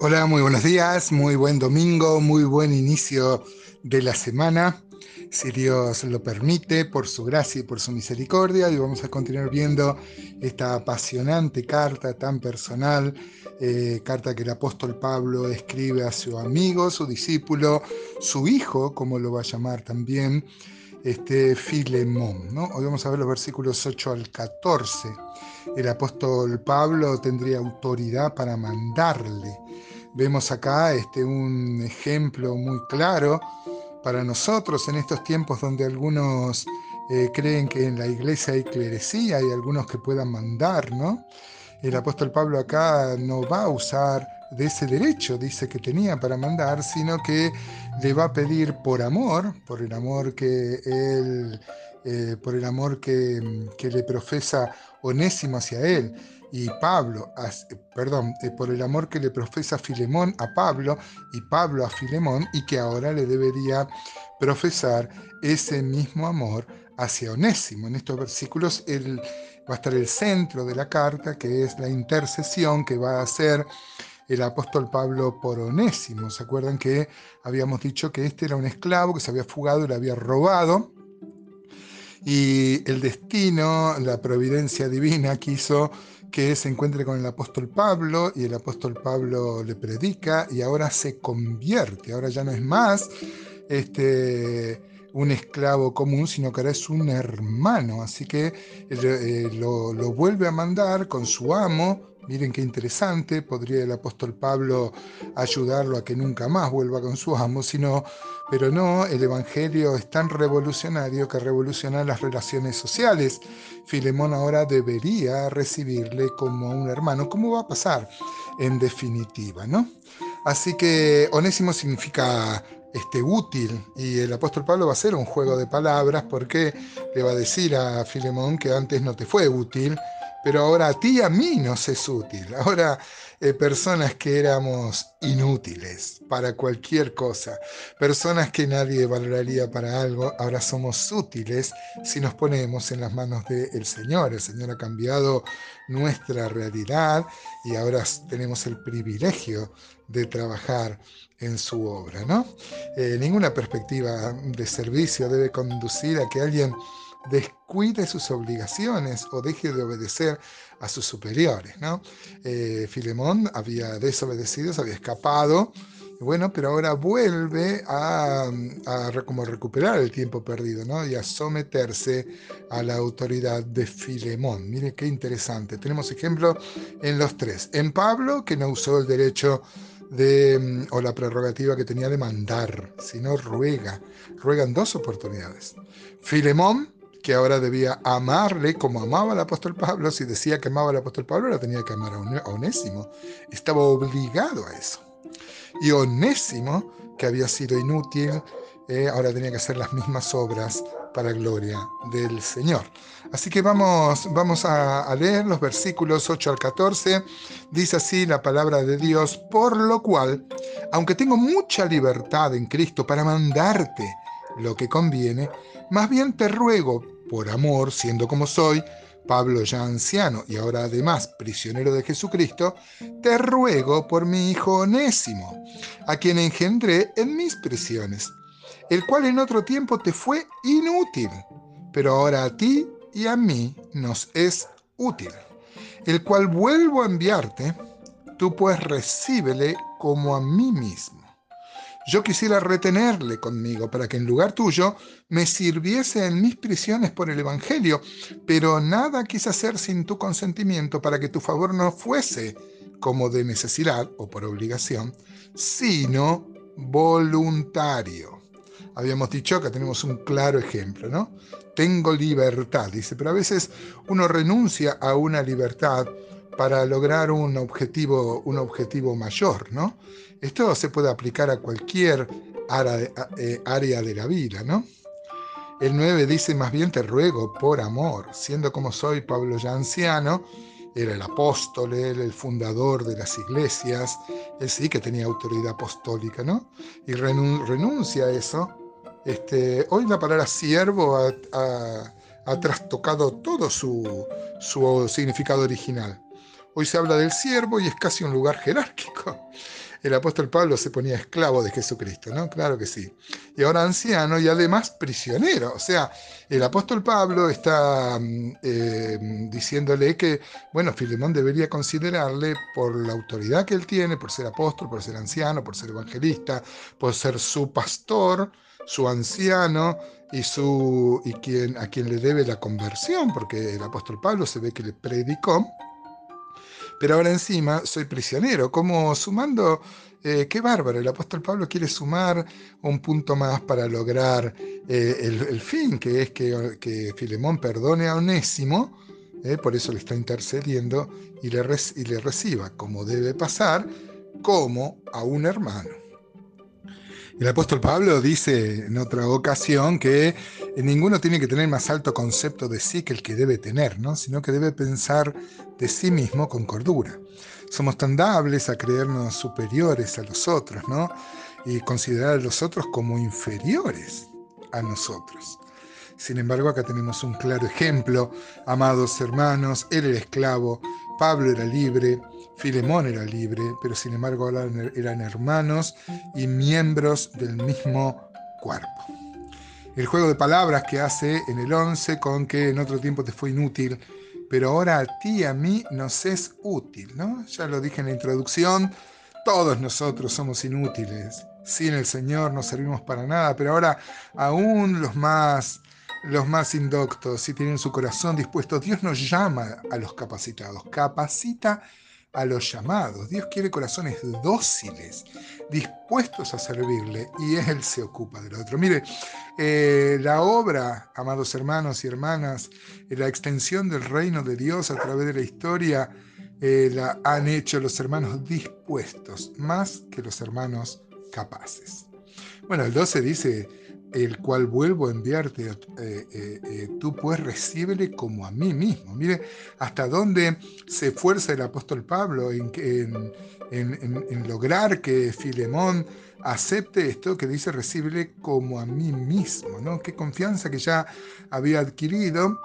Hola, muy buenos días, muy buen domingo, muy buen inicio de la semana. Si Dios lo permite, por su gracia y por su misericordia, y vamos a continuar viendo esta apasionante carta tan personal, eh, carta que el apóstol Pablo escribe a su amigo, su discípulo, su hijo, como lo va a llamar también, este Filemón. ¿no? Hoy vamos a ver los versículos 8 al 14. El apóstol Pablo tendría autoridad para mandarle Vemos acá este, un ejemplo muy claro para nosotros en estos tiempos donde algunos eh, creen que en la iglesia hay clerecía y algunos que puedan mandar, ¿no? El apóstol Pablo acá no va a usar de ese derecho, dice que tenía para mandar, sino que le va a pedir por amor, por el amor que él, eh, por el amor que, que le profesa Onésimo hacia él y Pablo, perdón, eh, por el amor que le profesa Filemón a Pablo y Pablo a Filemón y que ahora le debería profesar ese mismo amor hacia Onésimo. En estos versículos él, va a estar el centro de la carta, que es la intercesión que va a hacer el apóstol Pablo por Onésimo. ¿Se acuerdan que habíamos dicho que este era un esclavo que se había fugado y le había robado? Y el destino, la providencia divina quiso que se encuentre con el apóstol Pablo y el apóstol Pablo le predica y ahora se convierte, ahora ya no es más este, un esclavo común, sino que ahora es un hermano, así que eh, lo, lo vuelve a mandar con su amo, Miren qué interesante, podría el apóstol Pablo ayudarlo a que nunca más vuelva con su amo, sino, pero no, el Evangelio es tan revolucionario que revoluciona las relaciones sociales. Filemón ahora debería recibirle como un hermano. ¿Cómo va a pasar? En definitiva, ¿no? Así que onésimo significa este, útil y el apóstol Pablo va a hacer un juego de palabras porque le va a decir a Filemón que antes no te fue útil pero ahora a ti y a mí nos es útil. Ahora eh, personas que éramos inútiles para cualquier cosa, personas que nadie valoraría para algo, ahora somos útiles si nos ponemos en las manos del Señor. El Señor ha cambiado nuestra realidad y ahora tenemos el privilegio de trabajar en su obra. ¿no? Eh, ninguna perspectiva de servicio debe conducir a que alguien descuide sus obligaciones o deje de obedecer a sus superiores. ¿no? Eh, Filemón había desobedecido, se había escapado, bueno, pero ahora vuelve a, como recuperar el tiempo perdido ¿no? y a someterse a la autoridad de Filemón. Mire qué interesante. Tenemos ejemplo en los tres. En Pablo, que no usó el derecho de, o la prerrogativa que tenía de mandar, sino ruega. Ruegan dos oportunidades. Filemón, que ahora debía amarle como amaba el apóstol Pablo. Si decía que amaba al apóstol Pablo, ahora tenía que amar a Onésimo. Estaba obligado a eso. Y Onésimo, que había sido inútil, eh, ahora tenía que hacer las mismas obras para gloria del Señor. Así que vamos, vamos a, a, leer los versículos 8 al 14. Dice así la palabra de Dios, por lo cual, aunque tengo mucha libertad en Cristo para mandarte lo que conviene, más bien te ruego por amor, siendo como soy, Pablo ya anciano y ahora además prisionero de Jesucristo, te ruego por mi hijo Onésimo, a quien engendré en mis prisiones, el cual en otro tiempo te fue inútil, pero ahora a ti y a mí nos es útil, el cual vuelvo a enviarte, tú pues recíbele como a mí mismo yo quisiera retenerle conmigo para que en lugar tuyo me sirviese en mis prisiones por el Evangelio, pero nada quise hacer sin tu consentimiento para que tu favor no fuese como de necesidad o por obligación, sino voluntario. Habíamos dicho que tenemos un claro ejemplo, ¿no? Tengo libertad, dice, pero a veces uno renuncia a una libertad para lograr un objetivo, un objetivo mayor, ¿no? Esto se puede aplicar a cualquier eh, área de la vida, ¿no? El 9 dice, más bien te ruego por amor, siendo como soy Pablo ya anciano, era el apóstol, el fundador de las iglesias, él sí que tenía autoridad apostólica, ¿no? Y renuncia a eso. Este, hoy la palabra siervo ha, trastocado todo su, su significado original. Hoy se habla del siervo y es casi un lugar jerárquico. el apóstol Pablo se ponía esclavo de Jesucristo, ¿no? Claro que sí. Y ahora anciano y además prisionero. O sea, el apóstol Pablo está mm, eh, diciéndole que, bueno, Filemón debería considerarle por la autoridad que él tiene, por ser apóstol, por ser anciano, por ser evangelista, por ser su pastor, su anciano y, su, y quien, a quien le debe la conversión, porque el apóstol Pablo se ve que le predicó pero ahora encima soy prisionero, como sumando, eh, qué bárbaro, el apóstol Pablo quiere sumar un punto más para lograr eh, el, fin, que es que, Filemón perdone a Onésimo, eh, por eso le está intercediendo, y le, y le reciba, como debe pasar, como a un hermano. El apóstol Pablo dice en otra ocasión que ninguno tiene que tener más alto concepto de sí que el que debe tener, ¿no? sino que debe pensar de sí mismo con cordura. Somos tan dables a creernos superiores a los otros, ¿no? Y considerar a los otros como inferiores a nosotros. Sin embargo, acá tenemos un claro ejemplo. Amados hermanos, él era esclavo, Pablo era libre, Filemón era libre, pero sin embargo eran hermanos y miembros del mismo cuerpo. El juego de palabras que hace en el 11 con que en otro tiempo te fue inútil, pero ahora a ti y a mí nos es útil, ¿no? Ya lo dije en la introducción, todos nosotros somos inútiles. Sin el Señor no servimos para nada, pero ahora aún los más los más indoctos, si tienen su corazón dispuesto, Dios nos llama a los capacitados, capacita a los llamados. Dios quiere corazones dóciles, dispuestos a servirle, y Él se ocupa del otro. Mire, eh, la obra, amados hermanos y hermanas, eh, la extensión del reino de Dios a través de la historia, eh, la han hecho los hermanos dispuestos, más que los hermanos capaces. Bueno, el 12 dice, el cual vuelvo a enviarte, eh, eh, eh, tú pues recíbele como a mí mismo. Mire hasta dónde se esfuerza el apóstol Pablo en, lograr que Filemón acepte esto que dice recíbele como a mí mismo, ¿no? Qué confianza que ya había adquirido.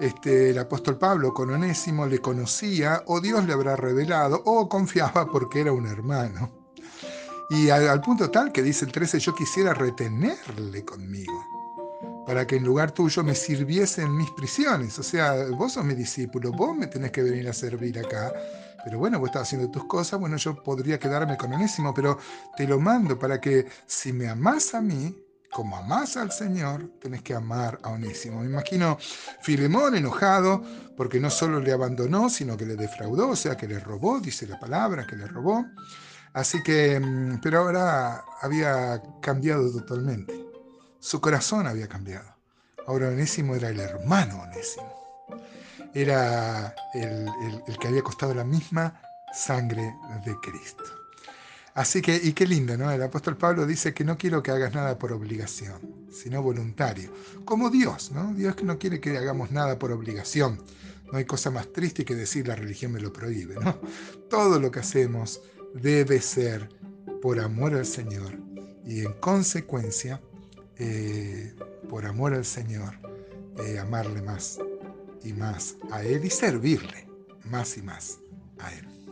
Este, el apóstol Pablo con Onésimo le conocía o Dios le habrá revelado o confiaba porque era un hermano. Y al, punto tal que dice el 13, yo quisiera retenerle conmigo, para que en lugar tuyo me sirviese en mis prisiones. O sea, vos sos mi discípulo, vos me tenés que venir a servir acá. Pero bueno, vos estás haciendo tus cosas, bueno, yo podría quedarme con Onésimo, pero te lo mando para que si me amás a mí, como amás al Señor, tenés que amar a Onésimo. Me imagino Filemón enojado porque no solo le abandonó, sino que le defraudó, o sea, que le robó, dice la palabra, que le robó. Así que, mm, pero ahora había cambiado totalmente. Su corazón había cambiado. Ahora Onésimo era el hermano Onésimo. Era el, que había costado la misma sangre de Cristo. Así que, y qué lindo, ¿no? El apóstol Pablo dice que no quiero que hagas nada por obligación, sino voluntario. Como Dios, ¿no? Dios que no quiere que hagamos nada por obligación. No hay cosa más triste que decir la religión me lo prohíbe, ¿no? Todo lo que hacemos debe ser por amor al Señor y en consecuencia, eh, por amor al Señor, eh, amarle más y más a Él y servirle más y más a Él.